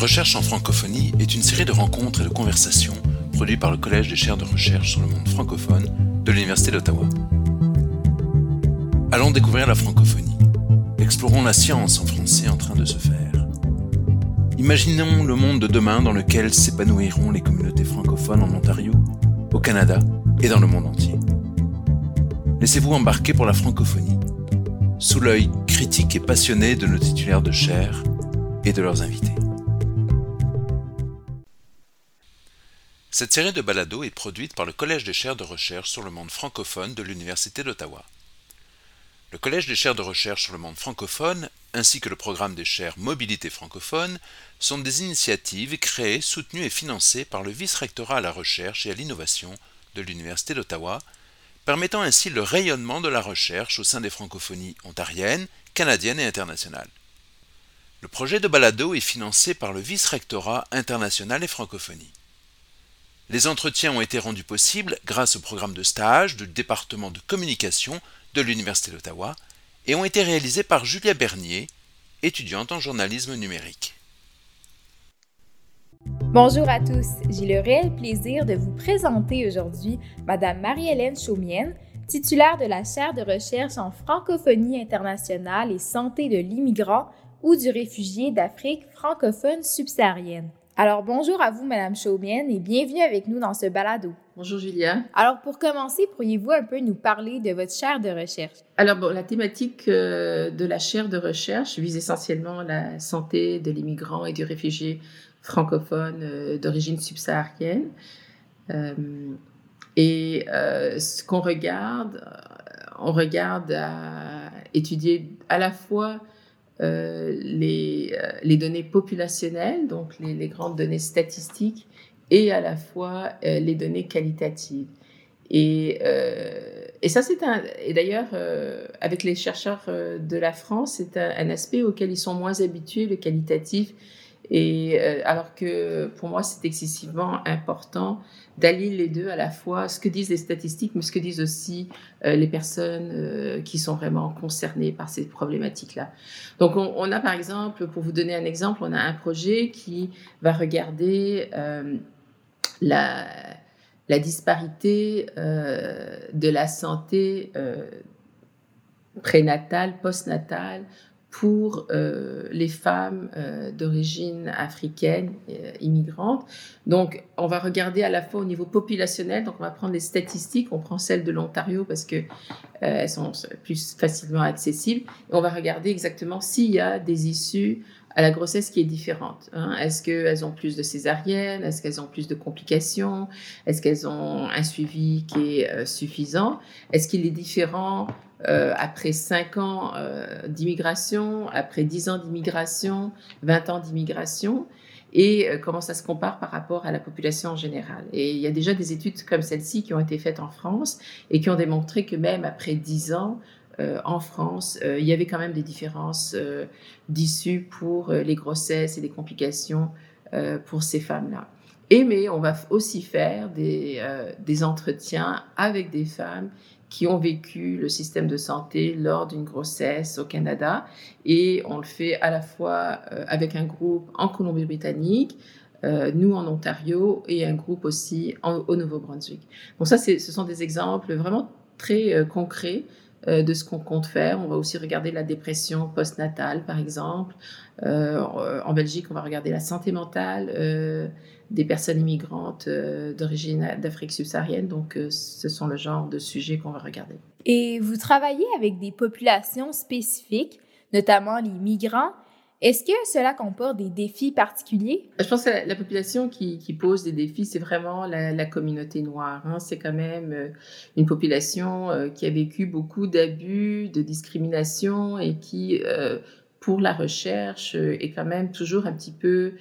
Recherche en francophonie est une série de rencontres et de conversations produites par le Collège des chaires de recherche sur le monde francophone de l'Université d'Ottawa. Allons découvrir la francophonie. Explorons la science en français en train de se faire. Imaginons le monde de demain dans lequel s'épanouiront les communautés francophones en Ontario, au Canada et dans le monde entier. Laissez-vous embarquer pour la francophonie, sous l'œil critique et passionné de nos titulaires de chaires et de leurs invités. Cette série de balados est produite par le Collège des chaires de recherche sur le monde francophone de l'Université d'Ottawa. Le Collège des chaires de recherche sur le monde francophone, ainsi que le programme des chaires Mobilité francophone, sont des initiatives créées, soutenues et financées par le vice-rectorat à la recherche et à l'innovation de l'Université d'Ottawa, permettant ainsi le rayonnement de la recherche au sein des francophonies ontariennes, canadiennes et internationales. Le projet de balado est financé par le vice-rectorat international et francophonie. Les entretiens ont été rendus possibles grâce au programme de stage du département de communication de l'Université d'Ottawa et ont été réalisés par Julia Bernier, étudiante en journalisme numérique. Bonjour à tous, j'ai le réel plaisir de vous présenter aujourd'hui Madame Marie-Hélène Chaumienne, titulaire de la chaire de recherche en francophonie internationale et santé de l'immigrant ou du réfugié d'Afrique francophone subsaharienne. Alors bonjour à vous, Madame Chaumienne, et bienvenue avec nous dans ce balado. Bonjour Julia. Alors pour commencer, pourriez-vous un peu nous parler de votre chaire de recherche? Alors bon, la thématique euh, de la chaire de recherche vise essentiellement la santé de l'immigrant et du réfugié francophone euh, d'origine subsaharienne. Euh, et ce qu'on regarde, on regarde à étudier à la fois les, euh, les, données populationnelles, donc les, grandes données statistiques, et à la fois euh, les données qualitatives. Et, ça, c'est un. Et d'ailleurs, avec les chercheurs de la France, c'est un, aspect auquel ils sont moins habitués, le qualitatif. Et alors que pour moi, c'est excessivement important d'allier les deux à la fois, ce que disent les statistiques, mais ce que disent aussi euh, les personnes euh, qui sont vraiment concernées par ces problématiques-là. Donc, on, a par exemple, pour vous donner un exemple, on a un projet qui va regarder euh, la, disparité de la santé prénatale, postnatale pour euh, les femmes euh, d'origine africaine, euh, immigrantes. Donc, on va regarder à la fois au niveau populationnel, donc on va prendre les statistiques, on prend celles de l'Ontario parce que elles sont plus facilement accessibles, et on va regarder exactement s'il y a des issues à la grossesse qui est différente. Hein. Est-ce qu'elles ont plus de césariennes? Est-ce qu'elles ont plus de complications? Est-ce qu'elles ont un suivi qui est suffisant? Est-ce qu'il est différent euh, après 5 ans euh, d'immigration, après 10 ans d'immigration, 20 ans d'immigration, et euh, comment ça se compare par rapport à la population en général. Et il y a déjà des études comme celle-ci qui ont été faites en France et qui ont démontré que même après 10 ans, en France, il y avait quand même des différences d'issue pour les grossesses et les complications pour ces femmes-là. Et mais on va aussi faire des entretiens avec des femmes qui ont vécu le système de santé lors d'une grossesse au Canada. Et on le fait à la fois euh, avec un groupe en Colombie-Britannique, euh, nous en Ontario et un groupe aussi au Nouveau-Brunswick. Donc ça, ce sont des exemples vraiment très euh, concrets de ce qu'on compte faire. On va aussi regarder la dépression postnatale, par exemple. en Belgique, on va regarder la santé mentale des personnes immigrantes euh, d'origine d'Afrique subsaharienne. Donc, euh, ce sont le genre de sujets qu'on va regarder. Et vous travaillez avec des populations spécifiques, notamment les migrants. Est-ce que cela comporte des défis particuliers? Je pense que la, population qui, pose des défis, c'est vraiment la, communauté noire. Hein. C'est quand même euh, une population qui a vécu beaucoup d'abus, de discrimination et qui, pour la recherche, est quand même toujours un petit peu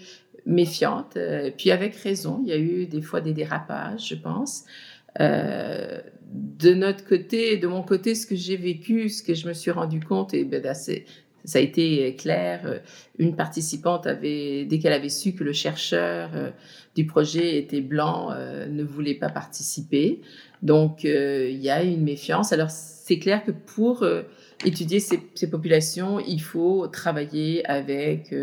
méfiante, euh, puis avec raison. Il y a eu des fois des dérapages, je pense. Euh, de notre côté, de mon côté, ce que j'ai vécu, ce que je me suis rendu compte, et ben, ça a été clair. Euh, une participante avait, dès qu'elle avait su que le chercheur du projet était blanc, ne voulait pas participer. Donc, il y a une méfiance. Alors, c'est clair que pour étudier ces, ces, populations, il faut travailler avec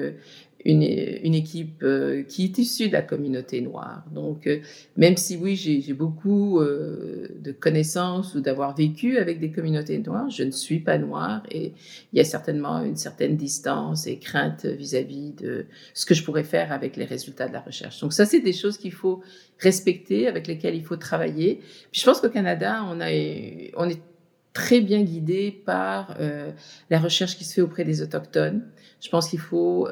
une, équipe euh, qui est issue de la communauté noire. Donc, euh, même si oui, j'ai beaucoup euh, de connaissances ou d'avoir vécu avec des communautés noires, je ne suis pas noire et il y a certainement une certaine distance et crainte vis-à-vis de ce que je pourrais faire avec les résultats de la recherche. Donc, ça, c'est des choses qu'il faut respecter, avec lesquelles il faut travailler. Puis, je pense qu'au Canada, on est très bien guidé par la recherche qui se fait auprès des autochtones. Je pense qu'il faut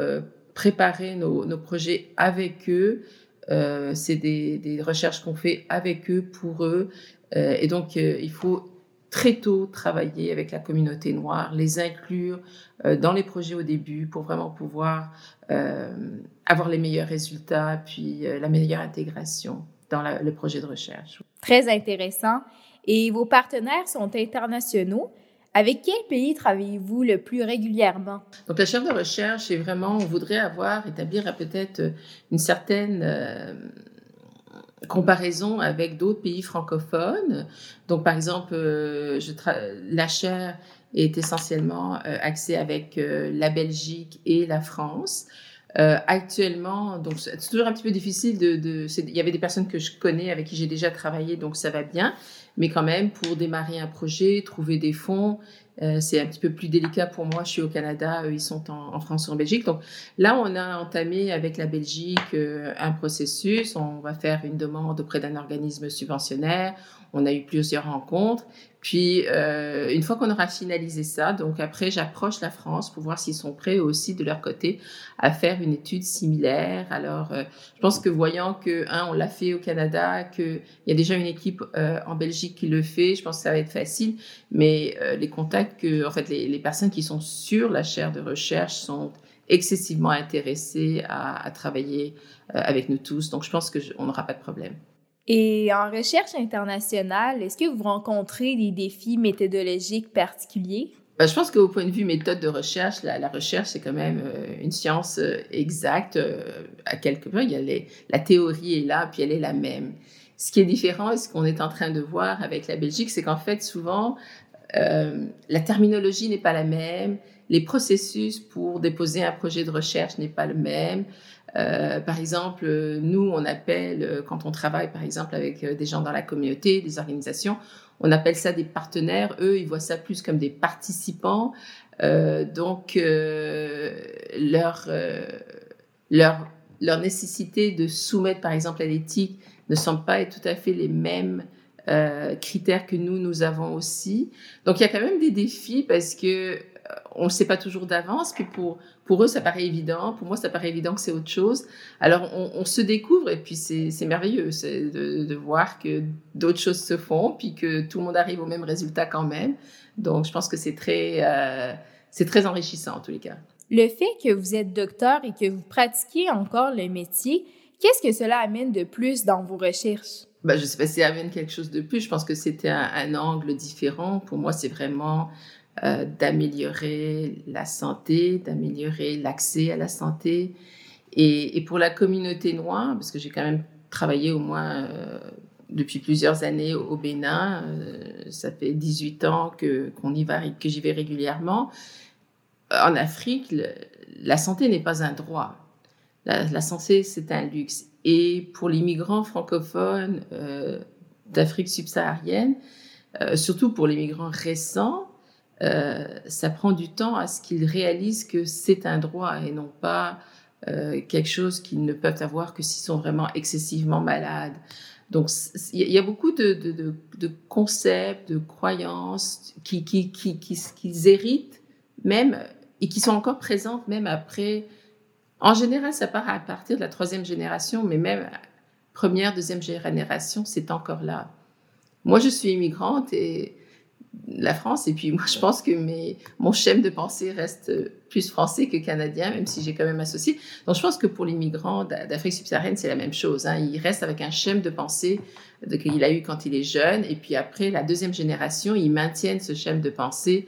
préparer nos, projets avec eux. Euh, c'est des, recherches qu'on fait avec eux, pour eux. Euh, et donc, euh, il faut très tôt travailler avec la communauté noire, les inclure dans les projets au début pour vraiment pouvoir avoir les meilleurs résultats, puis la meilleure intégration dans le projet de recherche. Très intéressant. Et vos partenaires sont internationaux. Avec quel pays travaillez-vous le plus régulièrement? Donc, la chef de recherche, c'est vraiment, on voudrait avoir, établir peut-être euh, une certaine euh, comparaison avec d'autres pays francophones. Donc, par exemple, euh, la chaire est essentiellement axée avec la Belgique et la France. Actuellement, donc c'est toujours un petit peu difficile de il y avait des personnes que je connais avec qui j'ai déjà travaillé, donc ça va bien. Mais quand même, pour démarrer un projet, trouver des fonds, euh, c'est un petit peu plus délicat pour moi. Je suis au Canada, eux, ils sont en, France ou en Belgique. Donc là, on a entamé avec la Belgique euh, un processus. On va faire une demande auprès d'un organisme subventionnaire. On a eu plusieurs rencontres. Puis, euh, une fois qu'on aura finalisé ça, donc après, j'approche la France pour voir s'ils sont prêts aussi de leur côté à faire une étude similaire. Alors, euh, je pense que voyant que, un, on l'a fait au Canada, qu'il y a déjà une équipe euh, en Belgique qui le fait, je pense que ça va être facile. Mais euh, les contacts que, en fait, les, les, personnes qui sont sur la chaire de recherche sont excessivement intéressées à, à travailler euh, avec nous tous. Donc, je pense qu'on n'aura pas de problème. Et en recherche internationale, est-ce que vous rencontrez des défis méthodologiques particuliers? Ben, je pense qu'au point de vue méthode de recherche, la, recherche, c'est quand même euh, une science euh, exacte euh, à quelque point. La théorie est là, puis elle est la même. Ce qui est différent et ce qu'on est en train de voir avec la Belgique, c'est qu'en fait, souvent, la terminologie n'est pas la même, les processus pour déposer un projet de recherche n'est pas le même. Euh, par exemple, nous, on appelle, euh, quand on travaille, par exemple, avec euh, des gens dans la communauté, des organisations, on appelle ça des partenaires. Eux, ils voient ça plus comme des participants. Donc, leur, leur, leur nécessité de soumettre, par exemple, à l'éthique ne semble pas être tout à fait les mêmes critères que nous, nous avons aussi. Donc, il y a quand même des défis parce que on ne sait pas toujours d'avance. Puis pour, pour eux, ça paraît évident. Pour moi, ça paraît évident que c'est autre chose. Alors, on, on, se découvre et puis c'est merveilleux de, de, voir que d'autres choses se font, puis que tout le monde arrive au même résultat quand même. Donc, je pense que c'est très, euh, c'est très enrichissant en tous les cas. Le fait que vous êtes docteur et que vous pratiquiez encore le métier, qu'est-ce que cela amène de plus dans vos recherches? Ben, je sais pas si ça amène quelque chose de plus. Je pense que c'était un, un, angle différent. Pour moi, c'est vraiment euh, d'améliorer la santé, d'améliorer l'accès à la santé. Et, et, pour la communauté noire, parce que j'ai quand même travaillé au moins euh, depuis plusieurs années au Bénin, euh, ça fait 18 ans que, qu'on y va, que j'y vais régulièrement. En Afrique, la santé n'est pas un droit. La, la santé, c'est un luxe. Et pour les migrants francophones euh, d'Afrique subsaharienne, euh, surtout pour les migrants récents, euh, ça prend du temps à ce qu'ils réalisent que c'est un droit et non pas euh, quelque chose qu'ils ne peuvent avoir que s'ils sont vraiment excessivement malades. Donc, il y a beaucoup de, concepts, de croyances qui, qui, qui, qui, qu'ils héritent même et qui sont encore présentes même après. En général, ça part à partir de la troisième génération, mais même première, deuxième génération, c'est encore là. Moi, je suis immigrante et la France. Et puis moi, je pense que mes, mon schéma de pensée reste plus français que canadien, même si j'ai quand même associé. Donc je pense que pour les migrants d'Afrique subsaharienne, c'est la même chose. Hein. Il reste avec un schéma de pensée qu'il a eu quand il est jeune. Et puis après, la deuxième génération, ils maintiennent ce schéma de pensée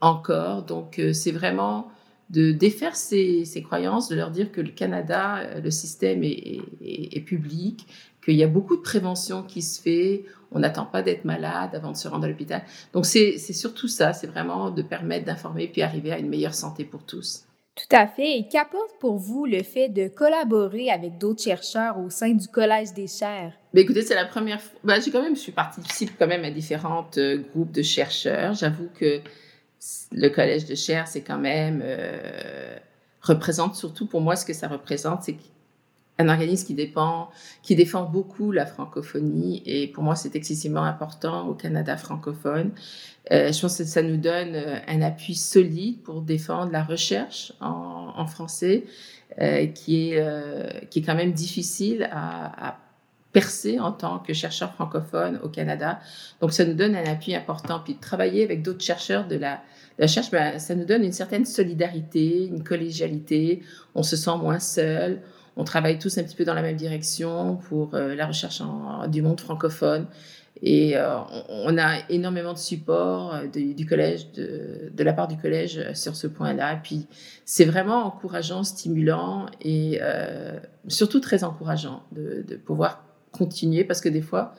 encore. Donc euh, c'est vraiment de défaire ces, ces, croyances, de leur dire que le Canada, euh, le système est, est, est public, qu'il y a beaucoup de prévention qui se fait. On n'attend pas d'être malade avant de se rendre à l'hôpital. Donc c'est surtout ça, c'est vraiment de permettre d'informer puis arriver à une meilleure santé pour tous. Tout à fait. Et qu'apporte pour vous le fait de collaborer avec d'autres chercheurs au sein du Collège des chaires? Ben écoutez, c'est la première fois. Ben, j'ai quand même, je suis participe quand même à différents euh, groupes de chercheurs. J'avoue que le Collège de chaires, c'est quand même euh, représente surtout pour moi ce que ça représente, c'est un organisme qui dépend, qui défend beaucoup la francophonie et pour moi c'est excessivement important au Canada francophone. Euh, je pense que ça nous donne euh, un appui solide pour défendre la recherche en, français, euh, qui est qui est quand même difficile à, à, percer en tant que chercheur francophone au Canada. Donc ça nous donne un appui important. Puis de travailler avec d'autres chercheurs de la, de recherche, ben, ça nous donne une certaine solidarité, une collégialité. On se sent moins seul on travaille tous un petit peu dans la même direction pour euh, la recherche du monde francophone. Et euh, on, a énormément de support euh, du collège, de, de, la part du collège sur ce point-là. Puis c'est vraiment encourageant, stimulant et surtout très encourageant de, de, pouvoir continuer parce que des fois,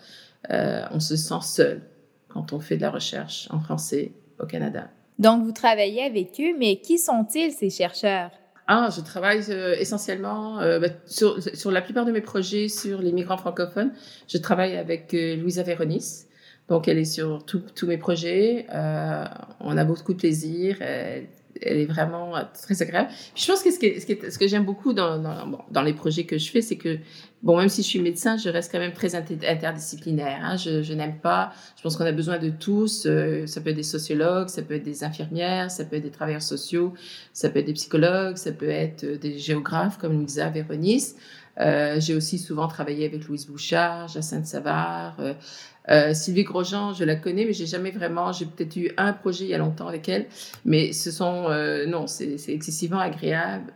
on se sent seul quand on fait de la recherche en français au Canada. Donc, vous travaillez avec eux, mais qui sont-ils, ces chercheurs? Ah, je travaille euh, essentiellement euh, bah, sur, sur la plupart de mes projets sur les migrants francophones. Je travaille avec euh, Louisa Véronis. Donc, elle est sur tous mes projets. Euh, on a beaucoup de plaisir. Elle, elle est vraiment euh, très agréable. Je pense que ce que, ce que, j'aime beaucoup dans, les projets que je fais, c'est que, bon, même si je suis médecin, je reste quand même très interdisciplinaire. Hein. Je, je n'aime pas, je pense qu'on a besoin de tous. Euh, ça peut être des sociologues, ça peut être des infirmières, ça peut être des travailleurs sociaux, ça peut être des psychologues, ça peut être euh, des géographes comme Lisa Véronis. Euh, j'ai aussi souvent travaillé avec Louise Bouchard, Jacinthe Savard, euh, euh, Sylvie Grosjean, je la connais, mais j'ai jamais vraiment, j'ai peut-être eu un projet il y a longtemps avec elle, mais ce sont, non, c'est excessivement agréable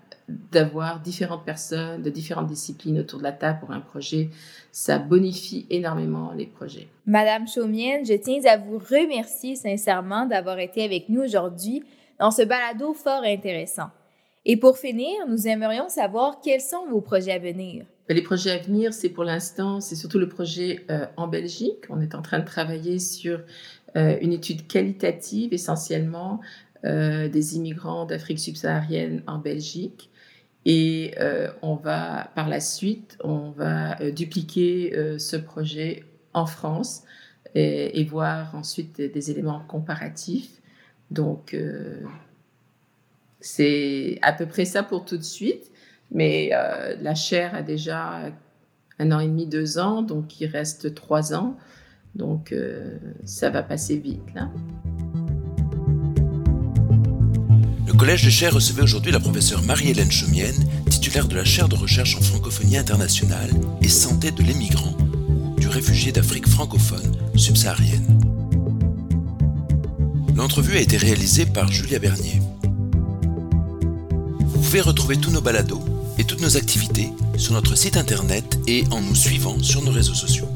d'avoir différentes personnes de différentes disciplines autour de la table pour un projet. Ça bonifie énormément les projets. Madame Chaumienne, je tiens à vous remercier sincèrement d'avoir été avec nous aujourd'hui dans ce balado fort intéressant. Et pour finir, nous aimerions savoir quels sont vos projets à venir. Ben, les projets à venir, c'est pour l'instant, c'est surtout le projet euh, en Belgique. On est en train de travailler sur euh, une étude qualitative essentiellement euh, des immigrants d'Afrique subsaharienne en Belgique. Et on va, par la suite, on va dupliquer ce projet en France et, et, voir ensuite des éléments comparatifs. Donc, c'est à peu près ça pour tout de suite. Mais euh, la chair a déjà un an et demi, deux ans, donc il reste trois ans. Donc euh, ça va passer vite. Le Collège des chaires recevait aujourd'hui la professeure Marie-Hélène Chaumienne, titulaire de la chaire de recherche en francophonie internationale et santé de l'émigrant ou du réfugié d'Afrique francophone subsaharienne. L'entrevue a été réalisée par Julia Bernier. Vous pouvez retrouver tous nos balados et toutes nos activités sur notre site internet et en nous suivant sur nos réseaux sociaux.